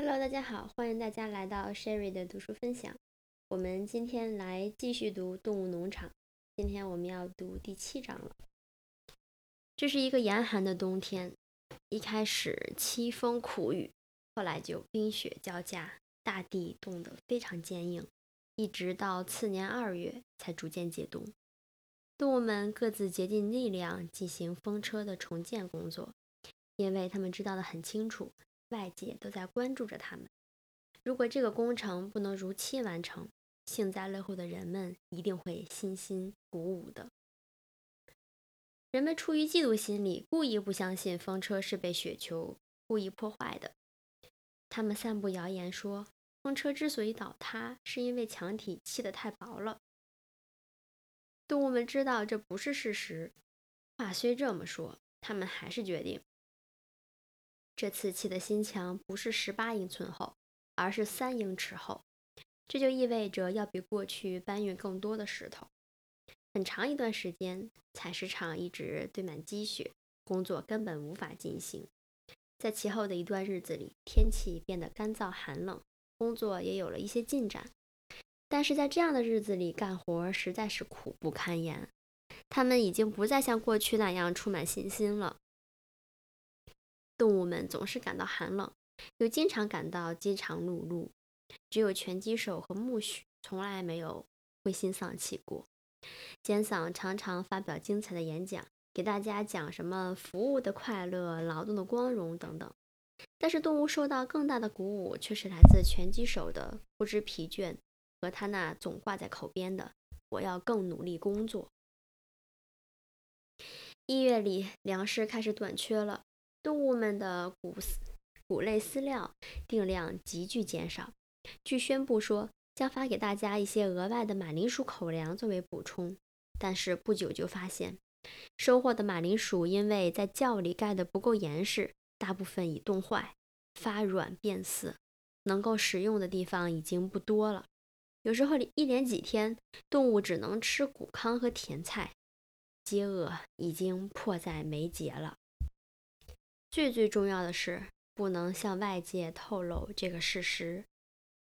Hello，大家好，欢迎大家来到 Sherry 的读书分享。我们今天来继续读《动物农场》，今天我们要读第七章了。这是一个严寒的冬天，一开始凄风苦雨，后来就冰雪交加，大地冻得非常坚硬，一直到次年二月才逐渐解冻。动物们各自竭尽力量进行风车的重建工作，因为他们知道的很清楚。外界都在关注着他们。如果这个工程不能如期完成，幸灾乐祸的人们一定会欣欣鼓舞的。人们出于嫉妒心理，故意不相信风车是被雪球故意破坏的。他们散布谣言说，风车之所以倒塌，是因为墙体砌得太薄了。动物们知道这不是事实。话虽这么说，他们还是决定。这次砌的新墙不是十八英寸厚，而是三英尺厚，这就意味着要比过去搬运更多的石头。很长一段时间，采石场一直堆满积雪，工作根本无法进行。在其后的一段日子里，天气变得干燥寒冷，工作也有了一些进展。但是在这样的日子里干活实在是苦不堪言，他们已经不再像过去那样充满信心了。动物们总是感到寒冷，又经常感到饥肠辘辘。只有拳击手和苜蓿从来没有灰心丧气过。尖嗓常常发表精彩的演讲，给大家讲什么服务的快乐、劳动的光荣等等。但是动物受到更大的鼓舞，却是来自拳击手的不知疲倦和他那总挂在口边的“我要更努力工作”。一月里，粮食开始短缺了。动物们的谷谷类饲料定量急剧减少，据宣布说将发给大家一些额外的马铃薯口粮作为补充。但是不久就发现，收获的马铃薯因为在窖里盖得不够严实，大部分已冻坏、发软变色，能够食用的地方已经不多了。有时候一连几天，动物只能吃谷糠和甜菜，饥饿已经迫在眉睫了。最最重要的是，不能向外界透露这个事实。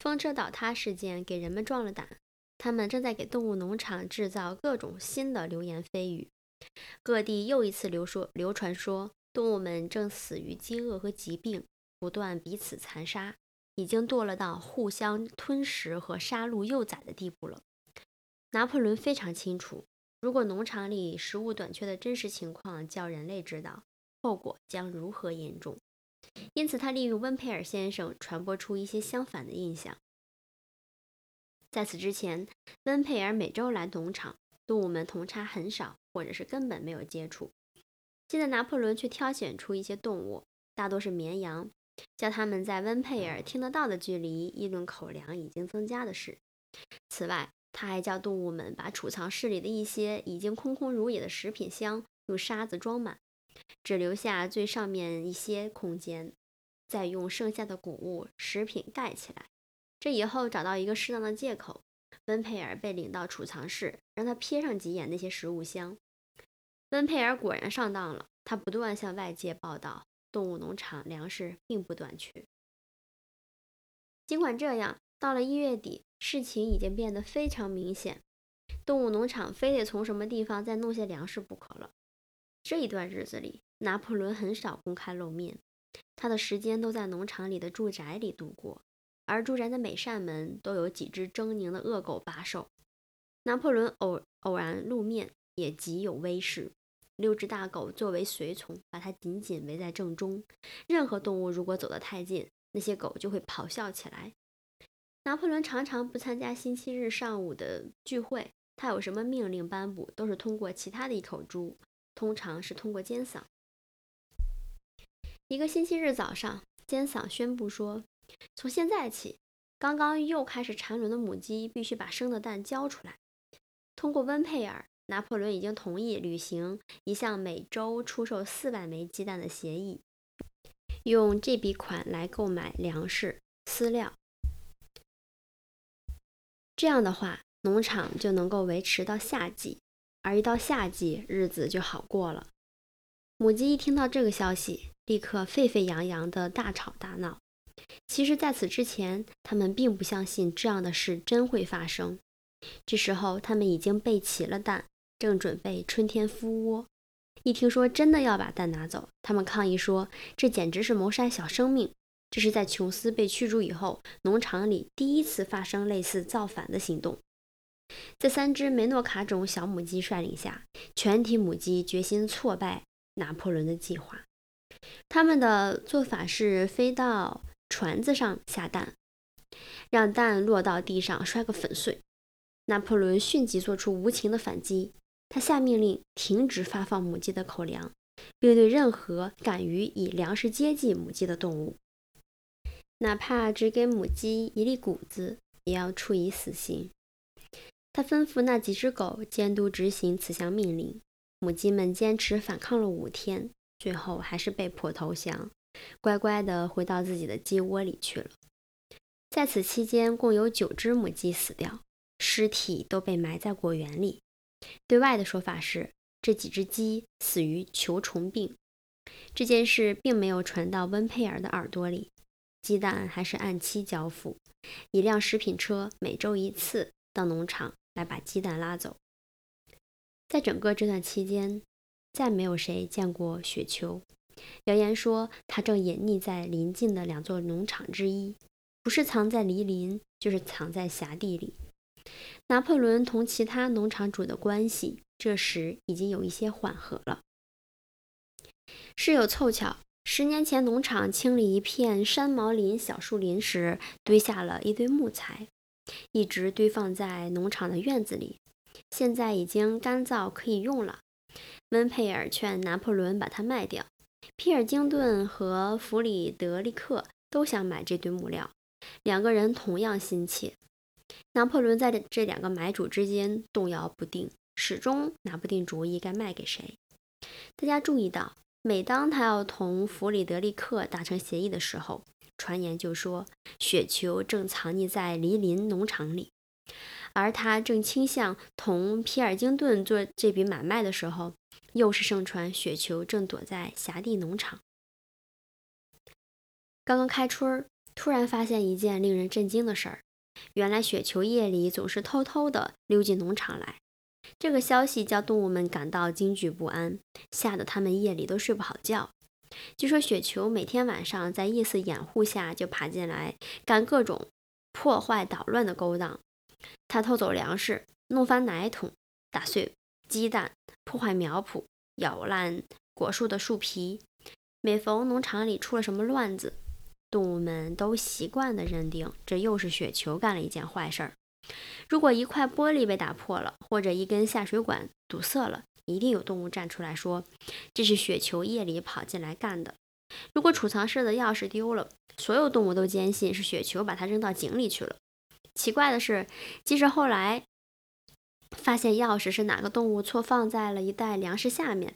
风车倒塌事件给人们壮了胆，他们正在给动物农场制造各种新的流言蜚语。各地又一次流说流传说，动物们正死于饥饿和疾病，不断彼此残杀，已经堕落到互相吞食和杀戮幼崽的地步了。拿破仑非常清楚，如果农场里食物短缺的真实情况叫人类知道，后果将如何严重？因此，他利用温佩尔先生传播出一些相反的印象。在此之前，温佩尔每周来农场，动物们同差很少，或者是根本没有接触。现在，拿破仑却挑选出一些动物，大多是绵羊，叫他们在温佩尔听得到的距离议论口粮已经增加的事。此外，他还叫动物们把储藏室里的一些已经空空如也的食品箱用沙子装满。只留下最上面一些空间，再用剩下的谷物、食品盖起来。这以后找到一个适当的借口，温佩尔被领到储藏室，让他瞥上几眼那些食物箱。温佩尔果然上当了，他不断向外界报道，动物农场粮食并不短缺。尽管这样，到了一月底，事情已经变得非常明显，动物农场非得从什么地方再弄些粮食不可了。这一段日子里，拿破仑很少公开露面，他的时间都在农场里的住宅里度过，而住宅的每扇门都有几只狰狞的恶狗把守。拿破仑偶偶然露面也极有威势，六只大狗作为随从，把他紧紧围在正中。任何动物如果走得太近，那些狗就会咆哮起来。拿破仑常常不参加星期日上午的聚会，他有什么命令颁布，都是通过其他的一口猪。通常是通过尖嗓。一个星期日早上，尖嗓宣布说：“从现在起，刚刚又开始产卵的母鸡必须把生的蛋交出来。”通过温佩尔，拿破仑已经同意履行一项每周出售四万枚鸡蛋的协议，用这笔款来购买粮食、饲料。这样的话，农场就能够维持到夏季。而一到夏季，日子就好过了。母鸡一听到这个消息，立刻沸沸扬扬的大吵大闹，其实，在此之前，他们并不相信这样的事真会发生。这时候，他们已经备齐了蛋，正准备春天孵窝。一听说真的要把蛋拿走，他们抗议说：“这简直是谋杀小生命！这是在琼斯被驱逐以后，农场里第一次发生类似造反的行动。”在三只梅诺卡种小母鸡率领下，全体母鸡决心挫败拿破仑的计划。他们的做法是飞到船子上下蛋，让蛋落到地上摔个粉碎。拿破仑迅即做出无情的反击。他下命令停止发放母鸡的口粮，并对任何敢于以粮食接济母鸡的动物，哪怕只给母鸡一粒谷子，也要处以死刑。他吩咐那几只狗监督执行此项命令。母鸡们坚持反抗了五天，最后还是被迫投降，乖乖地回到自己的鸡窝里去了。在此期间，共有九只母鸡死掉，尸体都被埋在果园里。对外的说法是，这几只鸡死于球虫病。这件事并没有传到温佩尔的耳朵里。鸡蛋还是按期交付，一辆食品车每周一次到农场来把鸡蛋拉走。在整个这段期间，再没有谁见过雪球。谣言说，他正隐匿在邻近的两座农场之一，不是藏在梨林，就是藏在辖地里。拿破仑同其他农场主的关系这时已经有一些缓和了。事有凑巧，十年前农场清理一片山毛林小树林时，堆下了一堆木材，一直堆放在农场的院子里，现在已经干燥可以用了。温佩尔劝拿破仑把它卖掉，皮尔金顿和弗里德利克都想买这堆木料，两个人同样心切。拿破仑在这两个买主之间动摇不定，始终拿不定主意该卖给谁。大家注意到，每当他要同弗里德利克达成协议的时候，传言就说雪球正藏匿在黎林农场里；而他正倾向同皮尔金顿做这笔买卖的时候，又是盛传雪球正躲在辖地农场。刚刚开春，突然发现一件令人震惊的事儿。原来雪球夜里总是偷偷的溜进农场来，这个消息叫动物们感到惊惧不安，吓得它们夜里都睡不好觉。据说雪球每天晚上在夜色掩护下就爬进来，干各种破坏捣乱的勾当。他偷走粮食，弄翻奶桶，打碎鸡蛋，破坏苗圃，咬烂果树的树皮。每逢农场里出了什么乱子，动物们都习惯地认定这又是雪球干了一件坏事儿。如果一块玻璃被打破了，或者一根下水管堵塞了，一定有动物站出来说这是雪球夜里跑进来干的。如果储藏室的钥匙丢了，所有动物都坚信是雪球把它扔到井里去了。奇怪的是，即使后来发现钥匙是哪个动物错放在了一袋粮食下面，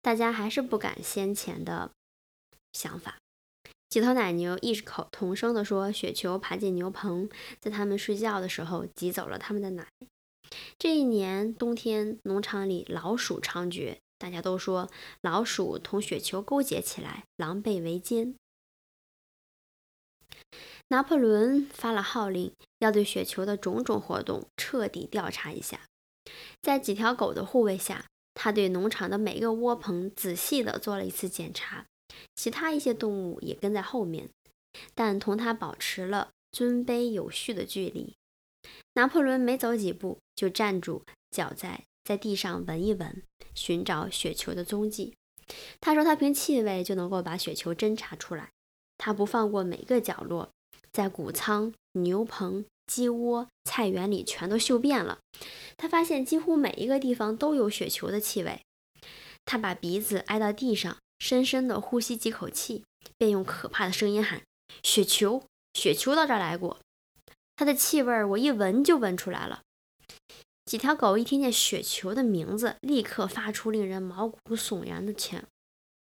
大家还是不敢先前的想法。几头奶牛异口同声地说：“雪球爬进牛棚，在他们睡觉的时候挤走了他们的奶。”这一年冬天，农场里老鼠猖獗，大家都说老鼠同雪球勾结起来，狼狈为奸。拿破仑发了号令，要对雪球的种种活动彻底调查一下。在几条狗的护卫下，他对农场的每个窝棚仔细地做了一次检查。其他一些动物也跟在后面，但同他保持了尊卑有序的距离。拿破仑没走几步就站住脚在在地上闻一闻，寻找雪球的踪迹。他说他凭气味就能够把雪球侦查出来。他不放过每个角落，在谷仓、牛棚、鸡窝、菜园里全都嗅遍了。他发现几乎每一个地方都有雪球的气味。他把鼻子挨到地上。深深地呼吸几口气，便用可怕的声音喊：“雪球，雪球到这儿来过。它的气味我一闻就闻出来了。”几条狗一听见雪球的名字，立刻发出令人毛骨悚然的犬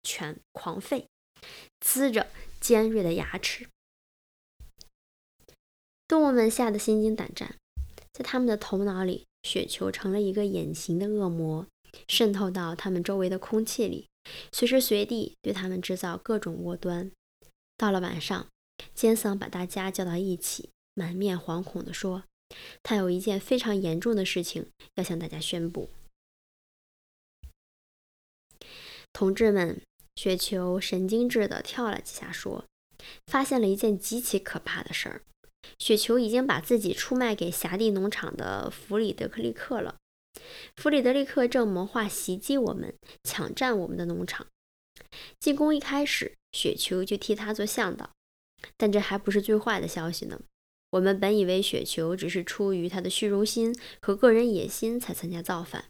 犬狂吠，呲着尖锐的牙齿。动物们吓得心惊胆战，在他们的头脑里，雪球成了一个隐形的恶魔，渗透到他们周围的空气里。随时随地对他们制造各种祸端。到了晚上，尖桑把大家叫到一起，满面惶恐地说：“他有一件非常严重的事情要向大家宣布。”同志们，雪球神经质地跳了几下，说：“发现了一件极其可怕的事儿。雪球已经把自己出卖给辖地农场的弗里德克利克了。弗里德利克正谋划袭击我们，抢占我们的农场。进攻一开始，雪球就替他做向导。但这还不是最坏的消息呢。我们本以为雪球只是出于他的虚荣心和个人野心才参加造反，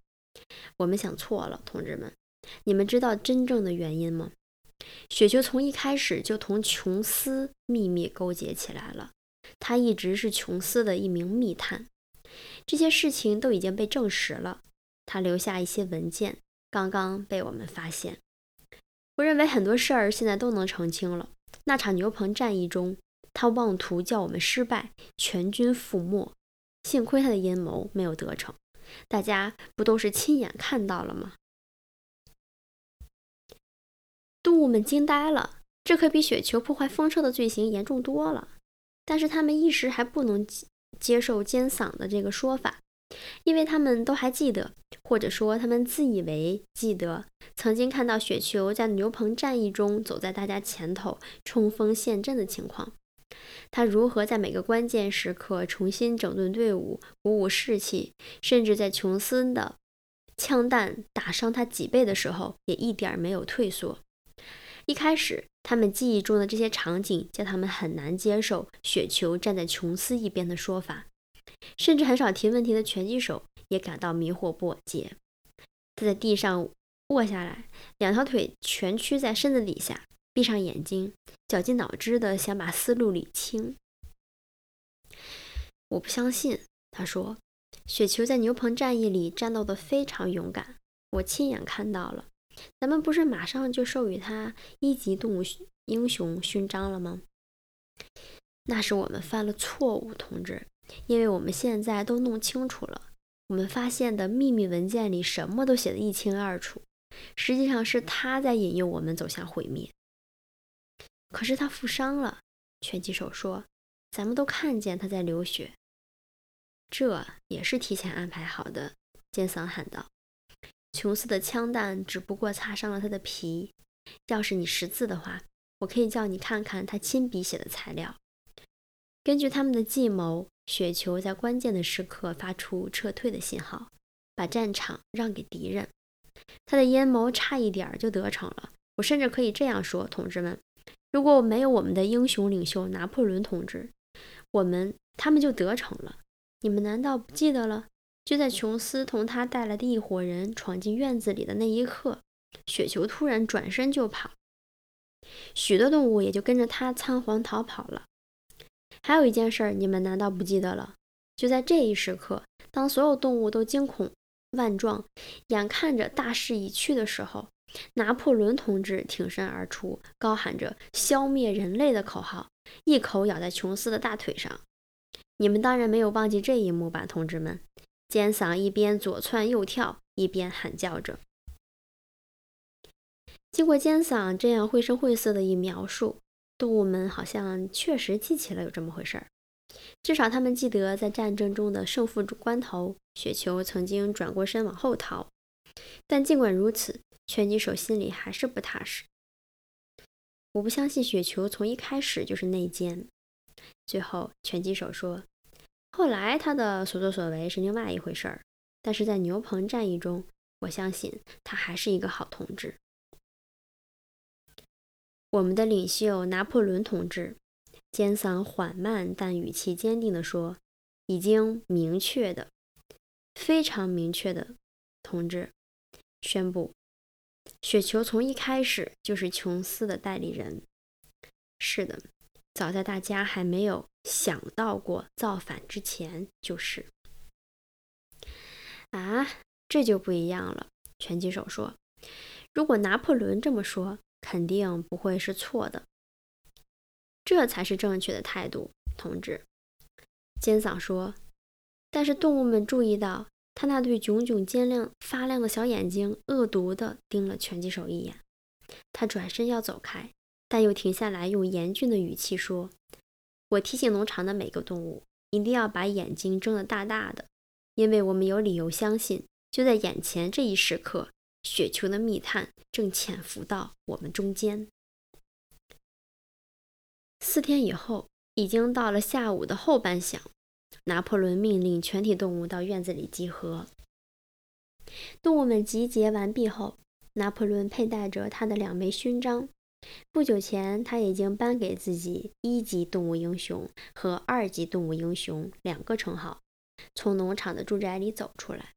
我们想错了，同志们。”你们知道真正的原因吗？雪球从一开始就同琼斯秘密勾结起来了，他一直是琼斯的一名密探。这些事情都已经被证实了。他留下一些文件，刚刚被我们发现。我认为很多事儿现在都能澄清了。那场牛棚战役中，他妄图叫我们失败，全军覆没。幸亏他的阴谋没有得逞。大家不都是亲眼看到了吗？动物们惊呆了，这可比雪球破坏风车的罪行严重多了。但是他们一时还不能接受尖嗓的这个说法，因为他们都还记得，或者说他们自以为记得，曾经看到雪球在牛棚战役中走在大家前头冲锋陷阵的情况。他如何在每个关键时刻重新整顿队伍、鼓舞士气，甚至在琼斯的枪弹打伤他脊背的时候，也一点没有退缩。一开始，他们记忆中的这些场景叫他们很难接受雪球站在琼斯一边的说法，甚至很少提问题的拳击手也感到迷惑不解。他在地上卧下来，两条腿蜷曲在身子底下，闭上眼睛，绞尽脑汁地想把思路理清。我不相信，他说，雪球在牛棚战役里战斗得非常勇敢，我亲眼看到了。咱们不是马上就授予他一级动物英雄勋章了吗？那是我们犯了错误，同志，因为我们现在都弄清楚了，我们发现的秘密文件里什么都写得一清二楚，实际上是他在引诱我们走向毁灭。可是他负伤了，拳击手说，咱们都看见他在流血，这也是提前安排好的。尖桑喊道。琼斯的枪弹只不过擦伤了他的皮。要是你识字的话，我可以叫你看看他亲笔写的材料。根据他们的计谋，雪球在关键的时刻发出撤退的信号，把战场让给敌人。他的阴谋差一点就得逞了。我甚至可以这样说，同志们：如果没有我们的英雄领袖拿破仑同志，我们他们就得逞了。你们难道不记得了？就在琼斯同他带来的一伙人闯进院子里的那一刻，雪球突然转身就跑，许多动物也就跟着他仓皇逃跑了。还有一件事，你们难道不记得了？就在这一时刻，当所有动物都惊恐万状，眼看着大势已去的时候，拿破仑同志挺身而出，高喊着“消灭人类”的口号，一口咬在琼斯的大腿上。你们当然没有忘记这一幕吧，同志们？尖嗓一边左窜右跳，一边喊叫着。经过尖嗓这样绘声绘色的一描述，动物们好像确实记起了有这么回事儿。至少他们记得，在战争中的胜负关头，雪球曾经转过身往后逃。但尽管如此，拳击手心里还是不踏实。我不相信雪球从一开始就是内奸。最后，拳击手说。后来他的所作所为是另外一回事儿，但是在牛棚战役中，我相信他还是一个好同志。我们的领袖拿破仑同志，尖嗓缓慢但语气坚定地说：“已经明确的，非常明确的，同志，宣布，雪球从一开始就是琼斯的代理人。是的。”早在大家还没有想到过造反之前，就是啊，这就不一样了。拳击手说：“如果拿破仑这么说，肯定不会是错的。这才是正确的态度，同志。”尖嗓说。但是动物们注意到，他那对炯炯尖亮、发亮的小眼睛恶毒地盯了拳击手一眼。他转身要走开。但又停下来，用严峻的语气说：“我提醒农场的每个动物，一定要把眼睛睁得大大的，因为我们有理由相信，就在眼前这一时刻，雪球的密探正潜伏到我们中间。”四天以后，已经到了下午的后半晌，拿破仑命令全体动物到院子里集合。动物们集结完毕后，拿破仑佩戴着他的两枚勋章。不久前，他已经颁给自己一级动物英雄和二级动物英雄两个称号。从农场的住宅里走出来，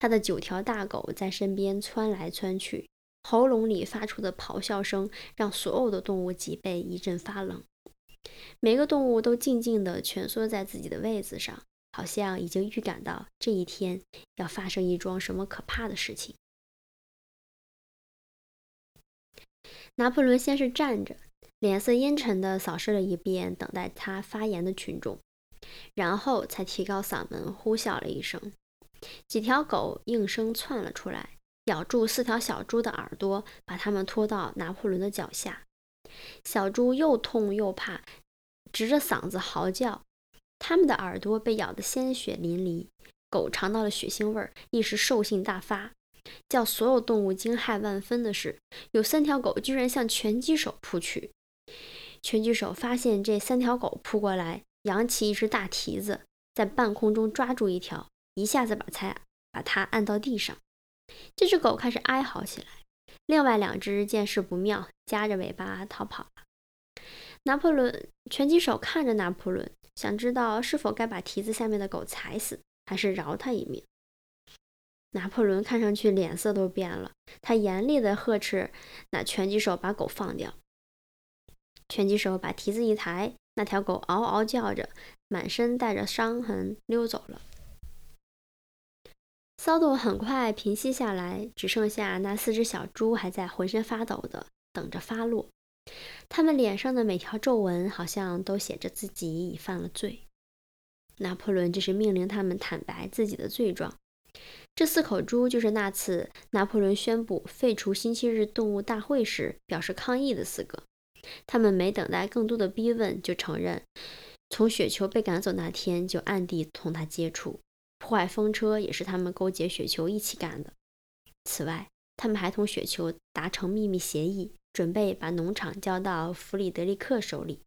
他的九条大狗在身边窜来窜去，喉咙里发出的咆哮声让所有的动物脊背一阵发冷。每个动物都静静地蜷缩在自己的位子上，好像已经预感到这一天要发生一桩什么可怕的事情。拿破仑先是站着，脸色阴沉地扫视了一遍等待他发言的群众，然后才提高嗓门呼啸了一声。几条狗应声窜了出来，咬住四条小猪的耳朵，把它们拖到拿破仑的脚下。小猪又痛又怕，直着嗓子嚎叫。它们的耳朵被咬得鲜血淋漓。狗尝到了血腥味儿，一时兽性大发。叫所有动物惊骇万分的是，有三条狗居然向拳击手扑去。拳击手发现这三条狗扑过来，扬起一只大蹄子，在半空中抓住一条，一下子把它把它按到地上。这只狗开始哀嚎起来，另外两只见势不妙，夹着尾巴逃跑了。拿破仑拳击手看着拿破仑，想知道是否该把蹄子下面的狗踩死，还是饶他一命。拿破仑看上去脸色都变了，他严厉地呵斥那拳击手把狗放掉。拳击手把蹄子一抬，那条狗嗷嗷叫着，满身带着伤痕溜走了。骚动很快平息下来，只剩下那四只小猪还在浑身发抖的等着发落。他们脸上的每条皱纹好像都写着自己已犯了罪。拿破仑这是命令他们坦白自己的罪状。这四口猪就是那次拿破仑宣布废除星期日动物大会时表示抗议的四个。他们没等待更多的逼问，就承认从雪球被赶走那天就暗地同他接触，破坏风车也是他们勾结雪球一起干的。此外，他们还同雪球达成秘密协议，准备把农场交到弗里德里克手里。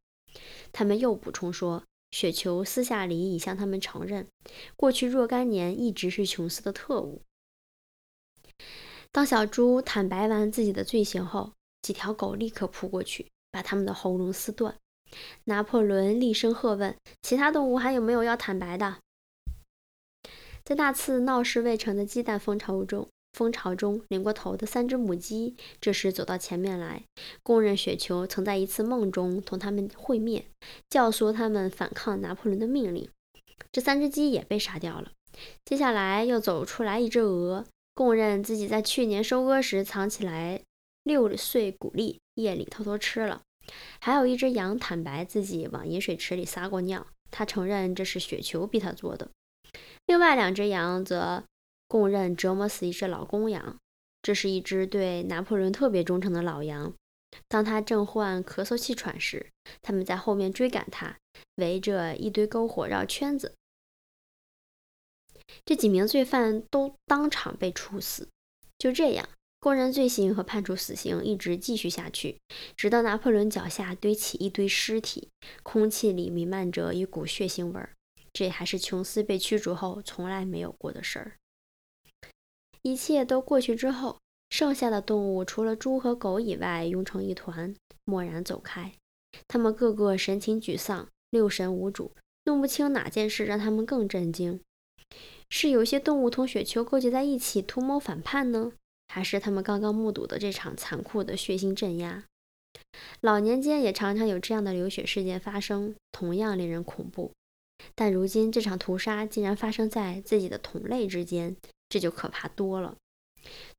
他们又补充说。雪球私下里已向他们承认，过去若干年一直是琼斯的特务。当小猪坦白完自己的罪行后，几条狗立刻扑过去，把他们的喉咙撕断。拿破仑厉声喝问：“其他动物还有没有要坦白的？”在那次闹事未成的鸡蛋蜂巢中。蜂巢中领过头的三只母鸡这时走到前面来，供认雪球曾在一次梦中同他们会面，教唆他们反抗拿破仑的命令。这三只鸡也被杀掉了。接下来又走出来一只鹅，供认自己在去年收割时藏起来六穗谷粒，夜里偷偷吃了。还有一只羊坦白自己往饮水池里撒过尿，他承认这是雪球逼他做的。另外两只羊则。供认折磨死一只老公羊，这是一只对拿破仑特别忠诚的老羊。当他正患咳嗽气喘时，他们在后面追赶他，围着一堆篝火绕圈子。这几名罪犯都当场被处死。就这样，供认罪行和判处死刑一直继续下去，直到拿破仑脚下堆起一堆尸体，空气里弥漫着一股血腥味儿。这还是琼斯被驱逐后从来没有过的事儿。一切都过去之后，剩下的动物除了猪和狗以外，拥成一团，默然走开。他们个个神情沮丧，六神无主，弄不清哪件事让他们更震惊：是有些动物同雪球勾结在一起，图谋反叛呢，还是他们刚刚目睹的这场残酷的血腥镇压？老年间也常常有这样的流血事件发生，同样令人恐怖。但如今这场屠杀竟然发生在自己的同类之间。这就可怕多了。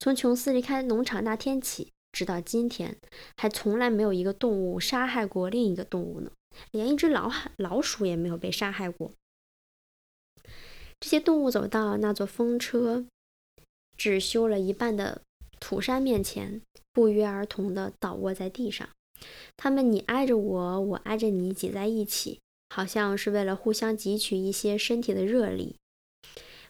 从琼斯离开农场那天起，直到今天，还从来没有一个动物杀害过另一个动物呢，连一只老老鼠也没有被杀害过。这些动物走到那座风车只修了一半的土山面前，不约而同地倒卧在地上，他们你挨着我，我挨着你挤在一起，好像是为了互相汲取一些身体的热力。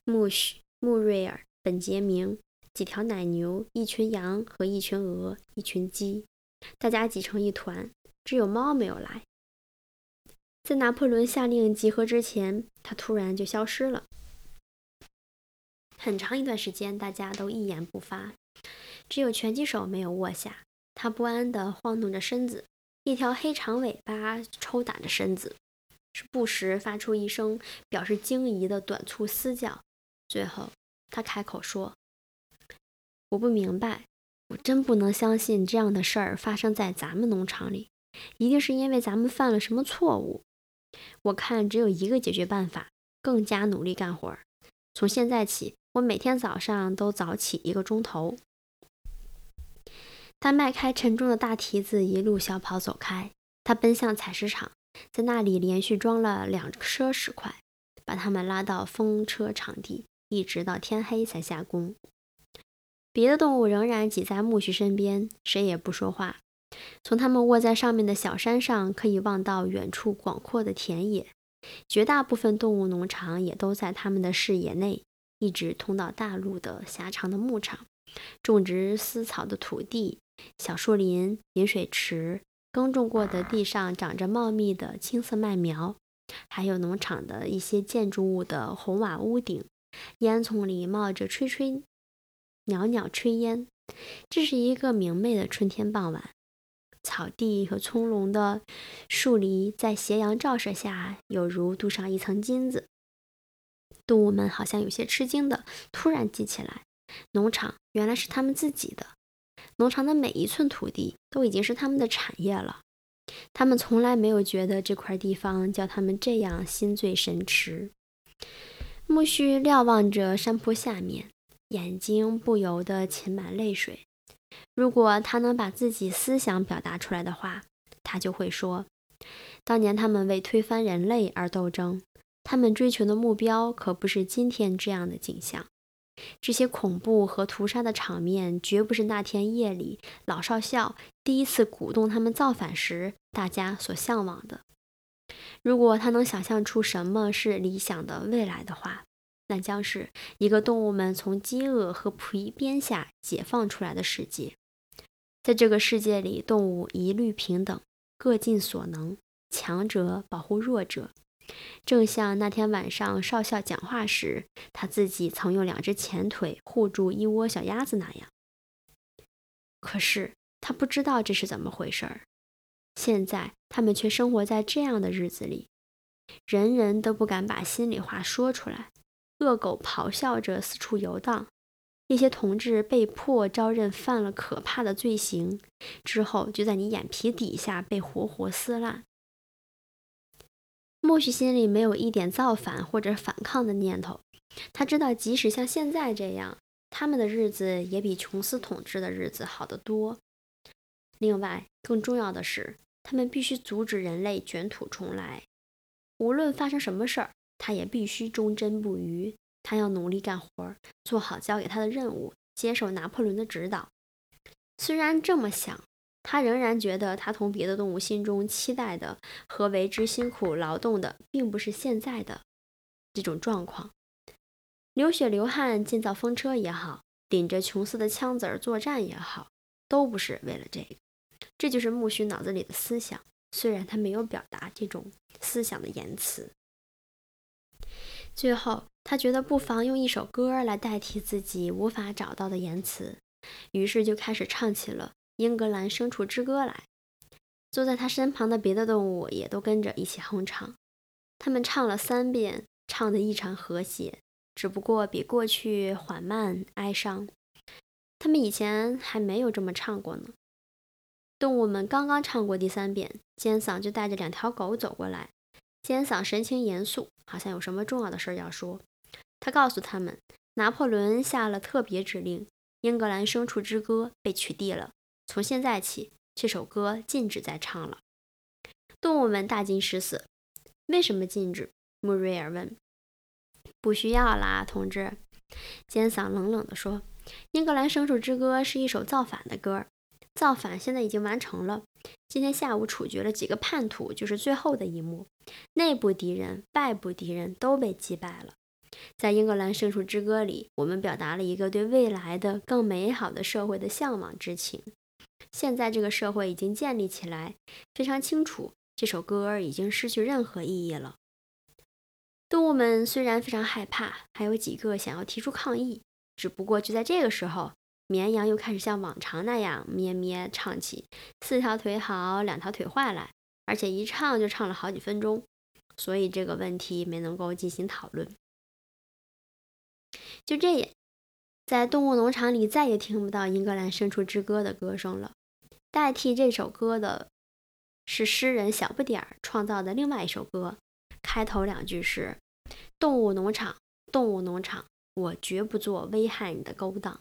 穆许、穆瑞尔、本杰明，几条奶牛，一群羊和一群鹅，一群鸡，大家挤成一团，只有猫没有来。在拿破仑下令集合之前，他突然就消失了。很长一段时间，大家都一言不发，只有拳击手没有卧下。他不安地晃动着身子，一条黑长尾巴抽打着身子，是不时发出一声表示惊疑的短促嘶叫。最后，他开口说：“我不明白，我真不能相信这样的事儿发生在咱们农场里。一定是因为咱们犯了什么错误。我看只有一个解决办法：更加努力干活。从现在起，我每天早上都早起一个钟头。”他迈开沉重的大蹄子，一路小跑走开。他奔向采石场，在那里连续装了两车石块，把他们拉到风车场地，一直到天黑才下工。别的动物仍然挤在苜蓿身边，谁也不说话。从他们卧在上面的小山上，可以望到远处广阔的田野。绝大部分动物农场也都在他们的视野内，一直通到大陆的狭长的牧场，种植丝草的土地。小树林、饮水池、耕种过的地上长着茂密的青色麦苗，还有农场的一些建筑物的红瓦屋顶，烟囱里冒着吹吹袅袅炊烟。这是一个明媚的春天傍晚，草地和葱茏的树篱在斜阳照射下，有如镀上一层金子。动物们好像有些吃惊的，突然记起来，农场原来是他们自己的。农场的每一寸土地都已经是他们的产业了，他们从来没有觉得这块地方叫他们这样心醉神驰。木须瞭望着山坡下面，眼睛不由得噙满泪水。如果他能把自己思想表达出来的话，他就会说：当年他们为推翻人类而斗争，他们追求的目标可不是今天这样的景象。这些恐怖和屠杀的场面，绝不是那天夜里老少校第一次鼓动他们造反时大家所向往的。如果他能想象出什么是理想的未来的话，那将是一个动物们从饥饿和疲鞭下解放出来的世界。在这个世界里，动物一律平等，各尽所能，强者保护弱者。正像那天晚上少校讲话时，他自己曾用两只前腿护住一窝小鸭子那样。可是他不知道这是怎么回事儿。现在他们却生活在这样的日子里，人人都不敢把心里话说出来。恶狗咆哮着四处游荡，一些同志被迫招认犯了可怕的罪行，之后就在你眼皮底下被活活撕烂。莫许心里没有一点造反或者反抗的念头。他知道，即使像现在这样，他们的日子也比琼斯统治的日子好得多。另外，更重要的是，他们必须阻止人类卷土重来。无论发生什么事儿，他也必须忠贞不渝。他要努力干活，做好交给他的任务，接受拿破仑的指导。虽然这么想。他仍然觉得，他同别的动物心中期待的和为之辛苦劳动的，并不是现在的这种状况。流血流汗建造风车也好，顶着琼斯的枪子儿作战也好，都不是为了这个。这就是木须脑子里的思想，虽然他没有表达这种思想的言辞。最后，他觉得不妨用一首歌来代替自己无法找到的言辞，于是就开始唱起了。英格兰牲畜之歌来，坐在他身旁的别的动物也都跟着一起哼唱。他们唱了三遍，唱得异常和谐，只不过比过去缓慢哀伤。他们以前还没有这么唱过呢。动物们刚刚唱过第三遍，尖嗓就带着两条狗走过来。尖嗓神情严肃，好像有什么重要的事儿要说。他告诉他们，拿破仑下了特别指令，英格兰牲畜之歌被取缔了。从现在起，这首歌禁止再唱了。动物们大惊失色。为什么禁止？穆瑞尔问。不需要啦，同志。尖嗓冷冷地说：“英格兰牲畜之歌是一首造反的歌，造反现在已经完成了。今天下午处决了几个叛徒，就是最后的一幕。内部敌人、外部敌人都被击败了。在《英格兰圣树之歌》里，我们表达了一个对未来的更美好的社会的向往之情。现在这个社会已经建立起来，非常清楚，这首歌已经失去任何意义了。动物们虽然非常害怕，还有几个想要提出抗议，只不过就在这个时候，绵羊又开始像往常那样咩咩唱起“四条腿好，两条腿坏”来，而且一唱就唱了好几分钟，所以这个问题没能够进行讨论。就这样，在动物农场里再也听不到英格兰深处之歌的歌声了。代替这首歌的是诗人小不点儿创造的另外一首歌，开头两句是：“动物农场，动物农场，我绝不做危害你的勾当。”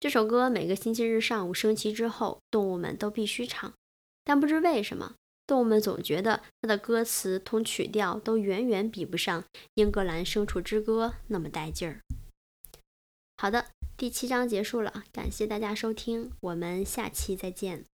这首歌每个星期日上午升旗之后，动物们都必须唱，但不知为什么，动物们总觉得它的歌词同曲调都远远比不上《英格兰牲畜之歌》那么带劲儿。好的。第七章结束了，感谢大家收听，我们下期再见。